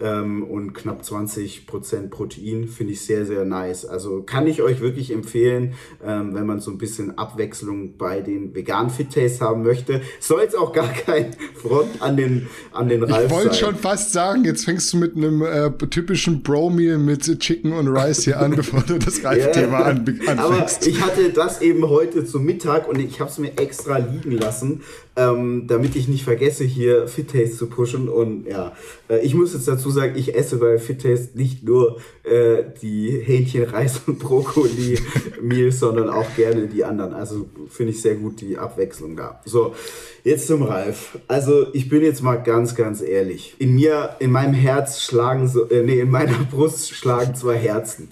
ähm, und knapp 20 Prozent Protein. Finde ich sehr, sehr nice. Also kann ich euch wirklich empfehlen, ähm, wenn man so ein bisschen Abwechslung bei den veganen Fit Taste haben möchte. Soll jetzt auch gar kein Front an den, an den Ralf Ich wollte schon fast sagen, jetzt fängst du mit einem äh, typischen Bro-Meal mit Chicken und Rice hier an, bevor du das Ralf-Thema yeah. an, anfängst. Aber ich hatte das eben heute zum Mittag und ich habe es mir extra liegen lassen, ähm, damit ich nicht vergesse, hier Fit Taste zu pushen. Und ja, äh, ich muss jetzt dazu sagen, ich esse bei Fit Taste nicht nur äh, die Hähnchen, Reis und Brokkoli Meals, sondern auch gerne die anderen. Also finde ich sehr gut die Abwechslung da. So, jetzt zum Ralf. Also ich bin jetzt mal ganz, ganz ehrlich. In mir, in meinem Herz schlagen so, äh, nee, in meiner Brust schlagen zwei Herzen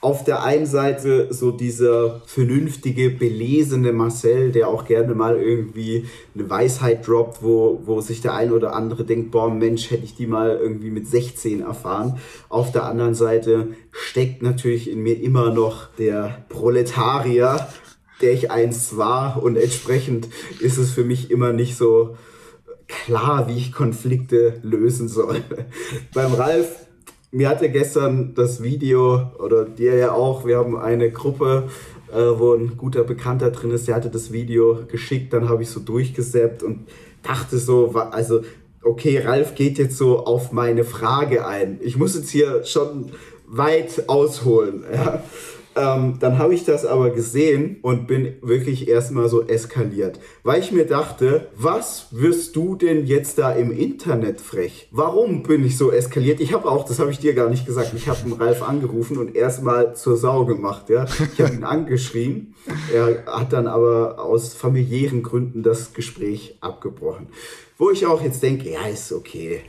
auf der einen Seite so dieser vernünftige, belesene Marcel, der auch gerne mal irgendwie eine Weisheit droppt, wo, wo sich der ein oder andere denkt, boah, Mensch, hätte ich die mal irgendwie mit 16 erfahren. Auf der anderen Seite steckt natürlich in mir immer noch der Proletarier, der ich einst war und entsprechend ist es für mich immer nicht so klar, wie ich Konflikte lösen soll. Beim Ralf mir hatte gestern das Video, oder dir ja auch, wir haben eine Gruppe, äh, wo ein guter Bekannter drin ist, der hatte das Video geschickt, dann habe ich so durchgesäppt und dachte so, also okay, Ralf geht jetzt so auf meine Frage ein. Ich muss jetzt hier schon weit ausholen. Ja. Ähm, dann habe ich das aber gesehen und bin wirklich erstmal so eskaliert, weil ich mir dachte, was wirst du denn jetzt da im Internet frech? Warum bin ich so eskaliert? Ich habe auch, das habe ich dir gar nicht gesagt, ich habe den Ralf angerufen und erstmal zur Sau gemacht. Ja? Ich habe ihn angeschrien, er hat dann aber aus familiären Gründen das Gespräch abgebrochen. Wo ich auch jetzt denke, ja, ist okay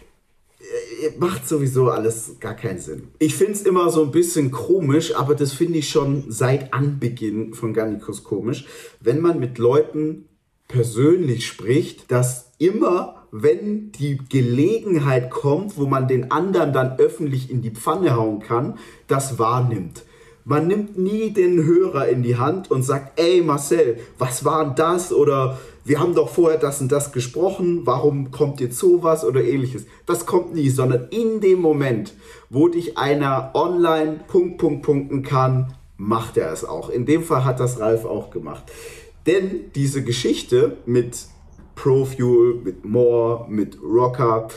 macht sowieso alles gar keinen Sinn. Ich finde es immer so ein bisschen komisch, aber das finde ich schon seit Anbeginn von Garnicus komisch, wenn man mit Leuten persönlich spricht, dass immer, wenn die Gelegenheit kommt, wo man den anderen dann öffentlich in die Pfanne hauen kann, das wahrnimmt. Man nimmt nie den Hörer in die Hand und sagt, ey Marcel, was war denn das? Oder wir haben doch vorher das und das gesprochen, warum kommt jetzt sowas oder ähnliches. Das kommt nie, sondern in dem Moment, wo dich einer online Punkt, Punkt, punkten kann, macht er es auch. In dem Fall hat das Ralf auch gemacht. Denn diese Geschichte mit Profuel, mit More, mit Rocker,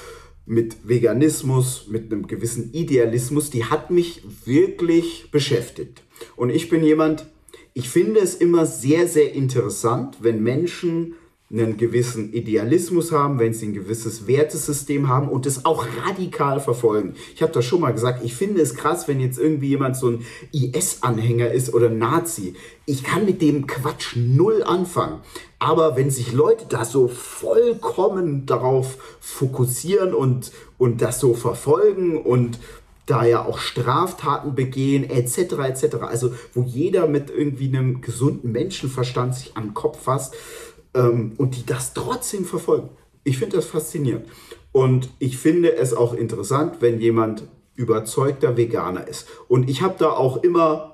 mit Veganismus, mit einem gewissen Idealismus, die hat mich wirklich beschäftigt. Und ich bin jemand, ich finde es immer sehr, sehr interessant, wenn Menschen einen gewissen Idealismus haben, wenn sie ein gewisses Wertesystem haben und es auch radikal verfolgen. Ich habe das schon mal gesagt, ich finde es krass, wenn jetzt irgendwie jemand so ein IS-Anhänger ist oder Nazi. Ich kann mit dem Quatsch null anfangen. Aber wenn sich Leute da so vollkommen darauf fokussieren und, und das so verfolgen und da ja auch Straftaten begehen, etc., etc., also wo jeder mit irgendwie einem gesunden Menschenverstand sich am Kopf fasst, ähm, und die das trotzdem verfolgen. Ich finde das faszinierend. Und ich finde es auch interessant, wenn jemand überzeugter Veganer ist. Und ich habe da auch immer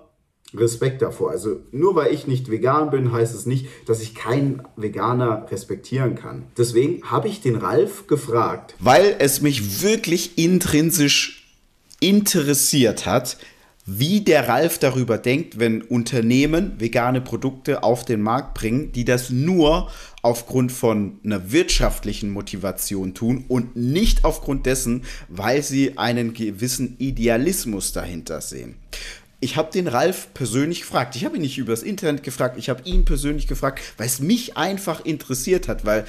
Respekt davor. Also nur weil ich nicht vegan bin, heißt es nicht, dass ich keinen Veganer respektieren kann. Deswegen habe ich den Ralf gefragt. Weil es mich wirklich intrinsisch interessiert hat, wie der Ralf darüber denkt, wenn Unternehmen vegane Produkte auf den Markt bringen, die das nur aufgrund von einer wirtschaftlichen Motivation tun und nicht aufgrund dessen, weil sie einen gewissen Idealismus dahinter sehen. Ich habe den Ralf persönlich gefragt. Ich habe ihn nicht übers Internet gefragt, ich habe ihn persönlich gefragt, weil es mich einfach interessiert hat, weil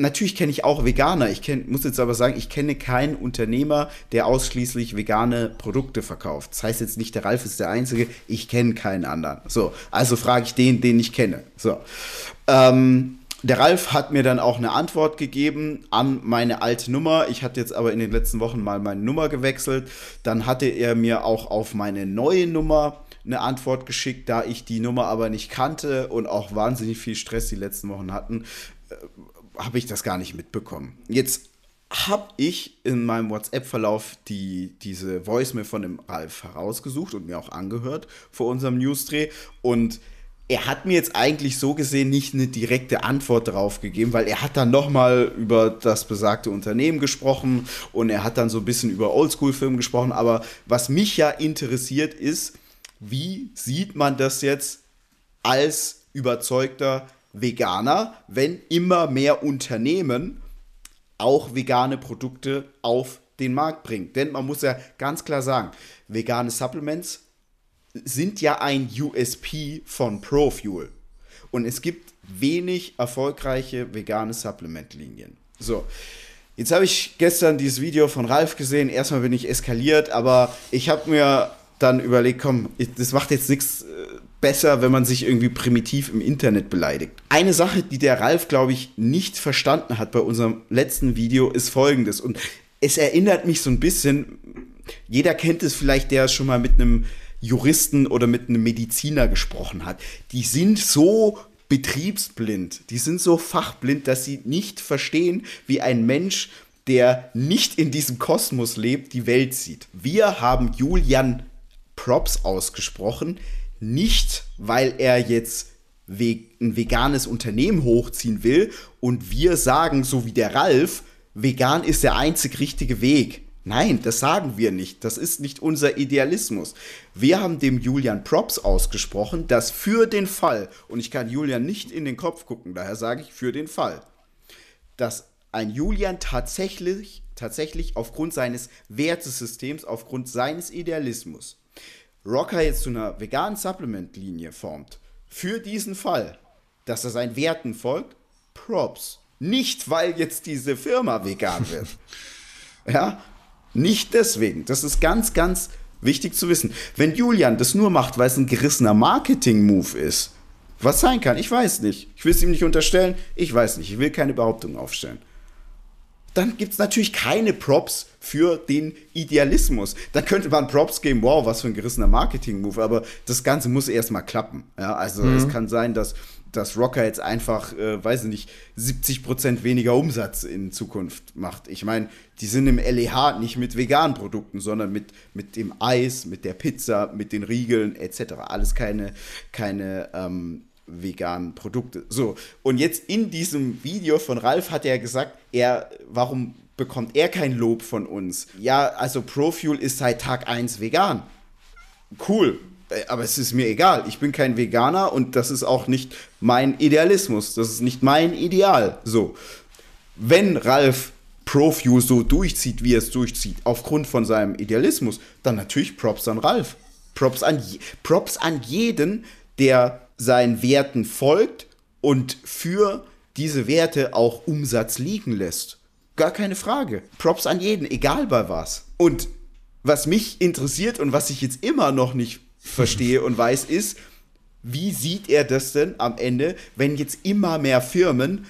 natürlich kenne ich auch Veganer. Ich kenn, muss jetzt aber sagen, ich kenne keinen Unternehmer, der ausschließlich vegane Produkte verkauft. Das heißt jetzt nicht, der Ralf ist der Einzige, ich kenne keinen anderen. So, also frage ich den, den ich kenne. So. Ähm, der Ralf hat mir dann auch eine Antwort gegeben an meine alte Nummer. Ich hatte jetzt aber in den letzten Wochen mal meine Nummer gewechselt. Dann hatte er mir auch auf meine neue Nummer eine Antwort geschickt, da ich die Nummer aber nicht kannte und auch wahnsinnig viel Stress die letzten Wochen hatten, habe ich das gar nicht mitbekommen. Jetzt habe ich in meinem WhatsApp-Verlauf die, diese Voicemail von dem Ralf herausgesucht und mir auch angehört vor unserem Newsdreh und er hat mir jetzt eigentlich so gesehen nicht eine direkte Antwort darauf gegeben, weil er hat dann nochmal über das besagte Unternehmen gesprochen und er hat dann so ein bisschen über Oldschool-Filme gesprochen. Aber was mich ja interessiert ist, wie sieht man das jetzt als überzeugter Veganer, wenn immer mehr Unternehmen auch vegane Produkte auf den Markt bringen? Denn man muss ja ganz klar sagen, vegane Supplements sind ja ein USP von ProFuel. Und es gibt wenig erfolgreiche vegane Supplement-Linien. So, jetzt habe ich gestern dieses Video von Ralf gesehen. Erstmal bin ich eskaliert, aber ich habe mir dann überlegt, komm, das macht jetzt nichts äh, besser, wenn man sich irgendwie primitiv im Internet beleidigt. Eine Sache, die der Ralf, glaube ich, nicht verstanden hat bei unserem letzten Video, ist folgendes. Und es erinnert mich so ein bisschen, jeder kennt es vielleicht, der schon mal mit einem Juristen oder mit einem Mediziner gesprochen hat. Die sind so betriebsblind, die sind so fachblind, dass sie nicht verstehen, wie ein Mensch, der nicht in diesem Kosmos lebt, die Welt sieht. Wir haben Julian Props ausgesprochen, nicht weil er jetzt ein veganes Unternehmen hochziehen will und wir sagen, so wie der Ralf, vegan ist der einzig richtige Weg. Nein, das sagen wir nicht. Das ist nicht unser Idealismus. Wir haben dem Julian Props ausgesprochen, dass für den Fall, und ich kann Julian nicht in den Kopf gucken, daher sage ich für den Fall, dass ein Julian tatsächlich, tatsächlich aufgrund seines Wertesystems, aufgrund seines Idealismus, Rocker jetzt zu einer veganen Supplement-Linie formt, für diesen Fall, dass er seinen Werten folgt, Props. Nicht, weil jetzt diese Firma vegan wird. ja, nicht deswegen. Das ist ganz, ganz wichtig zu wissen. Wenn Julian das nur macht, weil es ein gerissener Marketing-Move ist, was sein kann, ich weiß nicht. Ich will es ihm nicht unterstellen, ich weiß nicht. Ich will keine Behauptung aufstellen. Dann gibt es natürlich keine Props für den Idealismus. Dann könnte man Props geben, wow, was für ein gerissener Marketing-Move, aber das Ganze muss erstmal klappen. Ja, also mhm. es kann sein, dass dass Rocker jetzt einfach, äh, weiß ich nicht, 70% weniger Umsatz in Zukunft macht. Ich meine, die sind im LEH nicht mit veganen Produkten, sondern mit, mit dem Eis, mit der Pizza, mit den Riegeln etc. Alles keine, keine ähm, veganen Produkte. So, und jetzt in diesem Video von Ralf hat er gesagt, er, warum bekommt er kein Lob von uns? Ja, also Profuel ist seit Tag 1 vegan. Cool, äh, aber es ist mir egal. Ich bin kein Veganer und das ist auch nicht mein Idealismus. Das ist nicht mein Ideal. So. Wenn Ralf Profuse so durchzieht, wie er es durchzieht, aufgrund von seinem Idealismus, dann natürlich Props an Ralf. Props an, Props an jeden, der seinen Werten folgt und für diese Werte auch Umsatz liegen lässt. Gar keine Frage. Props an jeden, egal bei was. Und was mich interessiert und was ich jetzt immer noch nicht verstehe und weiß, ist, wie sieht er das denn am Ende, wenn jetzt immer mehr Firmen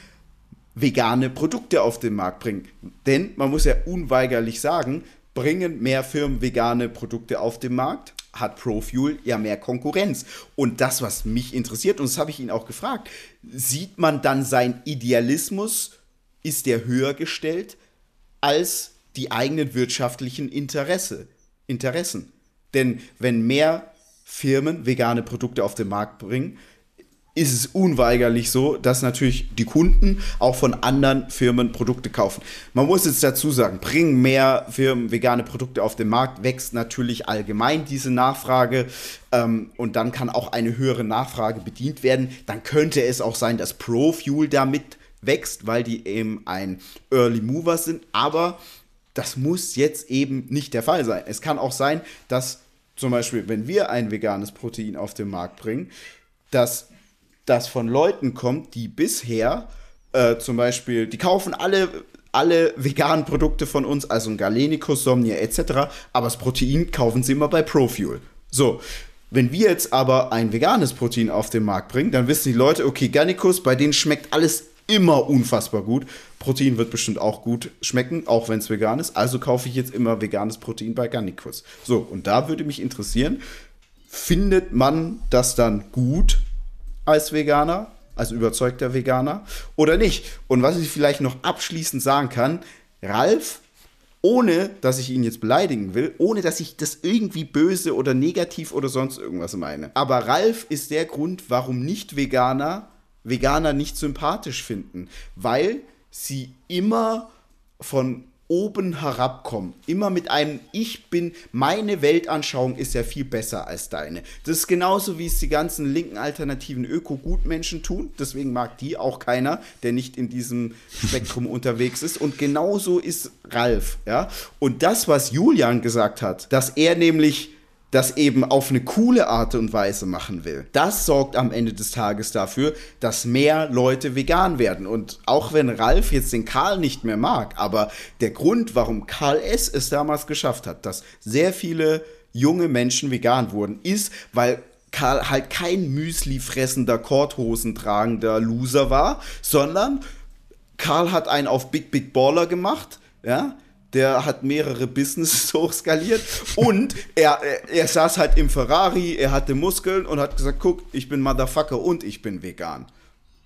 vegane Produkte auf den Markt bringen? Denn man muss ja unweigerlich sagen, bringen mehr Firmen vegane Produkte auf den Markt, hat ProFuel ja mehr Konkurrenz. Und das, was mich interessiert, und das habe ich ihn auch gefragt, sieht man dann sein Idealismus, ist der höher gestellt als die eigenen wirtschaftlichen Interesse, Interessen? Denn wenn mehr Firmen vegane Produkte auf den Markt bringen, ist es unweigerlich so, dass natürlich die Kunden auch von anderen Firmen Produkte kaufen. Man muss jetzt dazu sagen, bringen mehr Firmen vegane Produkte auf den Markt, wächst natürlich allgemein diese Nachfrage ähm, und dann kann auch eine höhere Nachfrage bedient werden. Dann könnte es auch sein, dass ProFuel damit wächst, weil die eben ein Early Mover sind, aber das muss jetzt eben nicht der Fall sein. Es kann auch sein, dass zum Beispiel, wenn wir ein veganes Protein auf den Markt bringen, dass das von Leuten kommt, die bisher äh, zum Beispiel, die kaufen alle alle veganen Produkte von uns, also ein Galenicus, Somnia etc., aber das Protein kaufen sie immer bei Profuel. So, wenn wir jetzt aber ein veganes Protein auf den Markt bringen, dann wissen die Leute, okay, Gallicus, bei denen schmeckt alles immer unfassbar gut. Protein wird bestimmt auch gut schmecken, auch wenn es vegan ist. Also kaufe ich jetzt immer veganes Protein bei Garnicus. So, und da würde mich interessieren, findet man das dann gut als Veganer, als überzeugter Veganer oder nicht? Und was ich vielleicht noch abschließend sagen kann, Ralf ohne dass ich ihn jetzt beleidigen will, ohne dass ich das irgendwie böse oder negativ oder sonst irgendwas meine. Aber Ralf ist der Grund, warum Nicht-Veganer Veganer nicht sympathisch finden, weil sie immer von oben herabkommen. Immer mit einem Ich bin, meine Weltanschauung ist ja viel besser als deine. Das ist genauso, wie es die ganzen linken alternativen Öko-Gutmenschen tun. Deswegen mag die auch keiner, der nicht in diesem Spektrum unterwegs ist. Und genauso ist Ralf. Ja? Und das, was Julian gesagt hat, dass er nämlich das eben auf eine coole Art und Weise machen will. Das sorgt am Ende des Tages dafür, dass mehr Leute vegan werden. Und auch wenn Ralf jetzt den Karl nicht mehr mag, aber der Grund, warum Karl S. es damals geschafft hat, dass sehr viele junge Menschen vegan wurden, ist, weil Karl halt kein Müsli fressender, Korthosen tragender Loser war, sondern Karl hat einen auf Big Big Baller gemacht, ja, der hat mehrere Businesses hochskaliert und er, er, er, saß halt im Ferrari, er hatte Muskeln und hat gesagt, guck, ich bin Motherfucker und ich bin vegan.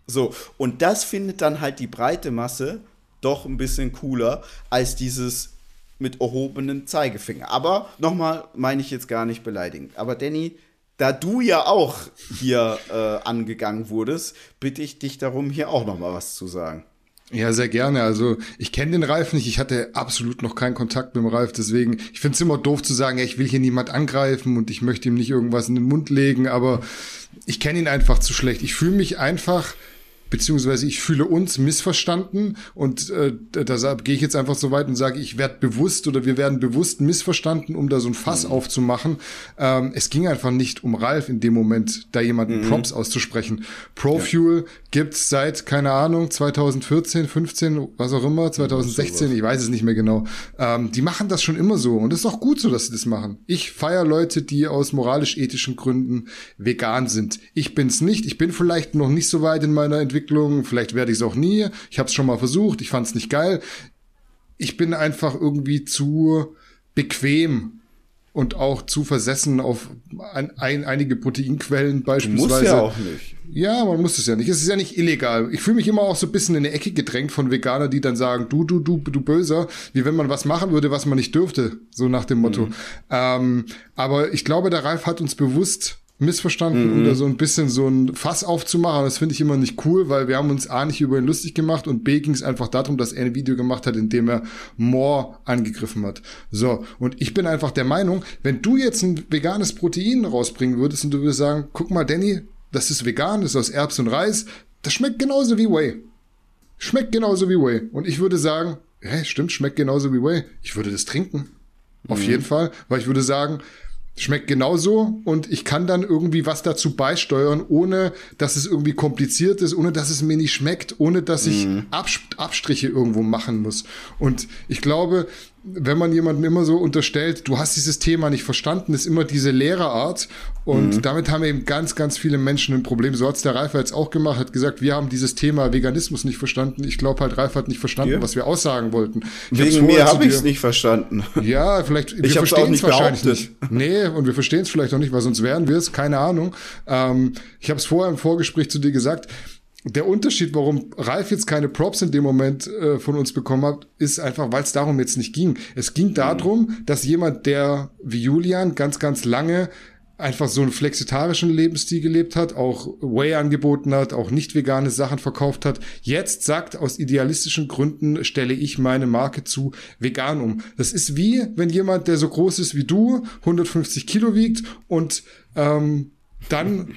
So, und das findet dann halt die breite Masse doch ein bisschen cooler als dieses mit erhobenen Zeigefinger. Aber nochmal, meine ich jetzt gar nicht beleidigend. Aber Danny, da du ja auch hier äh, angegangen wurdest, bitte ich dich darum, hier auch nochmal was zu sagen. Ja, sehr gerne. Also ich kenne den Ralf nicht. Ich hatte absolut noch keinen Kontakt mit dem Ralf. Deswegen, ich finde es immer doof zu sagen, ja, ich will hier niemand angreifen und ich möchte ihm nicht irgendwas in den Mund legen. Aber ich kenne ihn einfach zu schlecht. Ich fühle mich einfach beziehungsweise ich fühle uns missverstanden und äh, deshalb gehe ich jetzt einfach so weit und sage, ich werde bewusst oder wir werden bewusst missverstanden, um da so ein Fass mhm. aufzumachen. Ähm, es ging einfach nicht um Ralf in dem Moment, da jemanden mhm. Props auszusprechen. Profuel ja. gibt's seit, keine Ahnung, 2014, 15, was auch immer, 2016, ich weiß es nicht mehr genau. Ähm, die machen das schon immer so und es ist auch gut so, dass sie das machen. Ich feiere Leute, die aus moralisch-ethischen Gründen vegan sind. Ich bin's nicht. Ich bin vielleicht noch nicht so weit in meiner Entwicklung Entwicklung, vielleicht werde ich es auch nie. Ich habe es schon mal versucht, ich fand es nicht geil. Ich bin einfach irgendwie zu bequem und auch zu versessen auf ein, ein, einige Proteinquellen beispielsweise. Du musst ja auch nicht. Ja, man muss es ja nicht. Es ist ja nicht illegal. Ich fühle mich immer auch so ein bisschen in eine Ecke gedrängt von Veganern, die dann sagen, du, du, du, du Böser, wie wenn man was machen würde, was man nicht dürfte. So nach dem Motto. Mhm. Ähm, aber ich glaube, der Ralf hat uns bewusst missverstanden, mhm. da so ein bisschen so ein Fass aufzumachen. Das finde ich immer nicht cool, weil wir haben uns A nicht über ihn lustig gemacht und B ging es einfach darum, dass er ein Video gemacht hat, in dem er More angegriffen hat. So, und ich bin einfach der Meinung, wenn du jetzt ein veganes Protein rausbringen würdest und du würdest sagen, guck mal, Danny, das ist vegan, das ist aus Erbs und Reis, das schmeckt genauso wie Whey. Schmeckt genauso wie Whey. Und ich würde sagen, hä, stimmt, schmeckt genauso wie Whey. Ich würde das trinken. Auf mhm. jeden Fall, weil ich würde sagen, Schmeckt genauso und ich kann dann irgendwie was dazu beisteuern, ohne dass es irgendwie kompliziert ist, ohne dass es mir nicht schmeckt, ohne dass ich mhm. Abstriche irgendwo machen muss. Und ich glaube, wenn man jemanden immer so unterstellt, du hast dieses Thema nicht verstanden, ist immer diese Lehrerart. Und mhm. damit haben eben ganz, ganz viele Menschen ein Problem. So hat es der Ralf jetzt auch gemacht, hat gesagt, wir haben dieses Thema Veganismus nicht verstanden. Ich glaube halt, Ralf hat nicht verstanden, ja. was wir aussagen wollten. Ich Wegen mir habe ich es nicht verstanden. Ja, vielleicht, wir verstehen es wahrscheinlich behauptet. nicht. Nee, und wir verstehen es vielleicht auch nicht, weil sonst wären wir es, keine Ahnung. Ähm, ich habe es vorher im Vorgespräch zu dir gesagt, der Unterschied, warum Ralf jetzt keine Props in dem Moment äh, von uns bekommen hat, ist einfach, weil es darum jetzt nicht ging. Es ging darum, mhm. dass jemand, der wie Julian ganz, ganz lange einfach so einen flexitarischen Lebensstil gelebt hat, auch Whey angeboten hat, auch nicht vegane Sachen verkauft hat, jetzt sagt, aus idealistischen Gründen stelle ich meine Marke zu vegan um. Das ist wie, wenn jemand, der so groß ist wie du, 150 Kilo wiegt und ähm, dann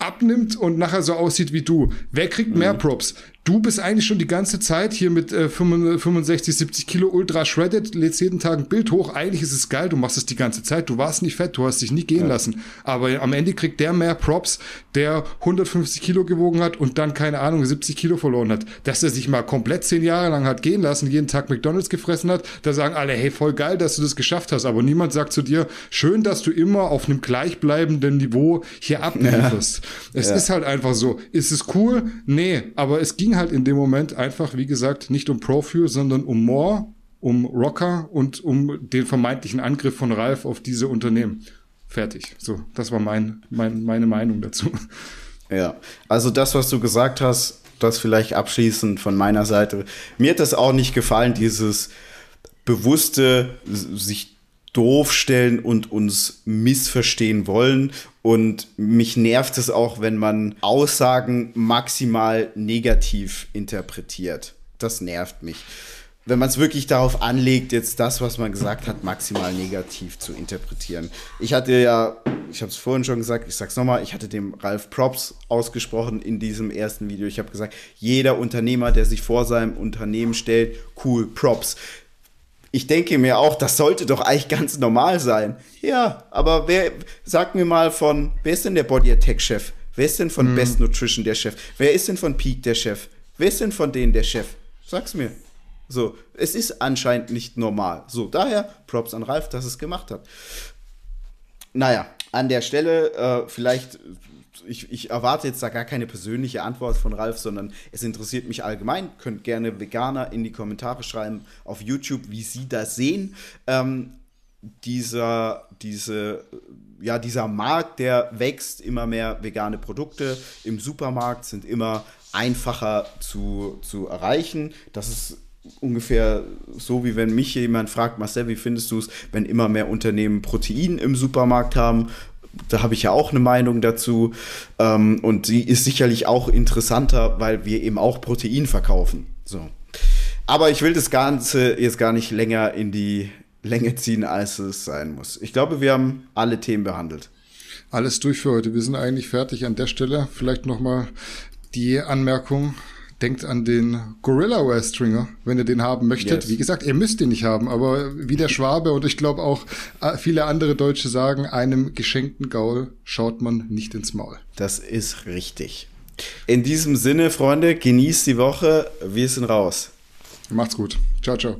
abnimmt und nachher so aussieht wie du. Wer kriegt mehr mhm. Props? Du bist eigentlich schon die ganze Zeit hier mit äh, 65, 70 Kilo ultra shredded, lädst jeden Tag ein Bild hoch. Eigentlich ist es geil, du machst es die ganze Zeit. Du warst nicht fett, du hast dich nie gehen ja. lassen. Aber am Ende kriegt der mehr Props, der 150 Kilo gewogen hat und dann, keine Ahnung, 70 Kilo verloren hat. Dass er sich mal komplett zehn Jahre lang hat gehen lassen, jeden Tag McDonalds gefressen hat, da sagen alle, hey, voll geil, dass du das geschafft hast. Aber niemand sagt zu dir, schön, dass du immer auf einem gleichbleibenden Niveau hier ablieferst. Ja. Es ja. ist halt einfach so. Ist es cool? Nee, aber es ging ging halt in dem Moment einfach, wie gesagt, nicht um Profile, sondern um More, um Rocker und um den vermeintlichen Angriff von Ralf auf diese Unternehmen. Fertig. So, das war mein, mein, meine Meinung dazu. Ja, also das, was du gesagt hast, das vielleicht abschließend von meiner Seite. Mir hat das auch nicht gefallen, dieses bewusste sich doof stellen und uns missverstehen wollen. Und mich nervt es auch, wenn man Aussagen maximal negativ interpretiert. Das nervt mich wenn man es wirklich darauf anlegt, jetzt das, was man gesagt hat, maximal negativ zu interpretieren. Ich hatte ja, ich habe es vorhin schon gesagt, ich sag's nochmal, ich hatte dem Ralf Props ausgesprochen in diesem ersten Video. Ich habe gesagt, jeder Unternehmer, der sich vor seinem Unternehmen stellt, cool, Props. Ich denke mir auch, das sollte doch eigentlich ganz normal sein. Ja, aber wer, sag mir mal von, wer ist denn der Body Attack Chef? Wer ist denn von hm. Best Nutrition der Chef? Wer ist denn von Peak der Chef? Wer ist denn von denen der Chef? Sag's mir. So, es ist anscheinend nicht normal. So, daher Props an Ralf, dass es gemacht hat. Naja, an der Stelle äh, vielleicht, ich, ich, erwarte jetzt da gar keine persönliche Antwort von Ralf, sondern es interessiert mich allgemein. Könnt gerne Veganer in die Kommentare schreiben auf YouTube, wie sie das sehen. Ähm, dieser, diese, ja, dieser Markt, der wächst, immer mehr vegane Produkte im Supermarkt sind immer einfacher zu, zu erreichen. Das ist ungefähr so, wie wenn mich jemand fragt, Marcel, wie findest du es, wenn immer mehr Unternehmen Protein im Supermarkt haben? Da habe ich ja auch eine Meinung dazu. Ähm, und sie ist sicherlich auch interessanter, weil wir eben auch Protein verkaufen. So. Aber ich will das Ganze jetzt gar nicht länger in die Länge ziehen, als es sein muss. Ich glaube, wir haben alle Themen behandelt. Alles durch für heute. Wir sind eigentlich fertig an der Stelle. Vielleicht nochmal die Anmerkung, denkt an den Gorilla Wear Stringer, wenn ihr den haben möchtet. Yes. Wie gesagt, ihr müsst ihn nicht haben, aber wie der Schwabe und ich glaube auch äh, viele andere Deutsche sagen, einem geschenkten Gaul schaut man nicht ins Maul. Das ist richtig. In diesem Sinne, Freunde, genießt die Woche. Wir sind raus. Macht's gut. Ciao, ciao.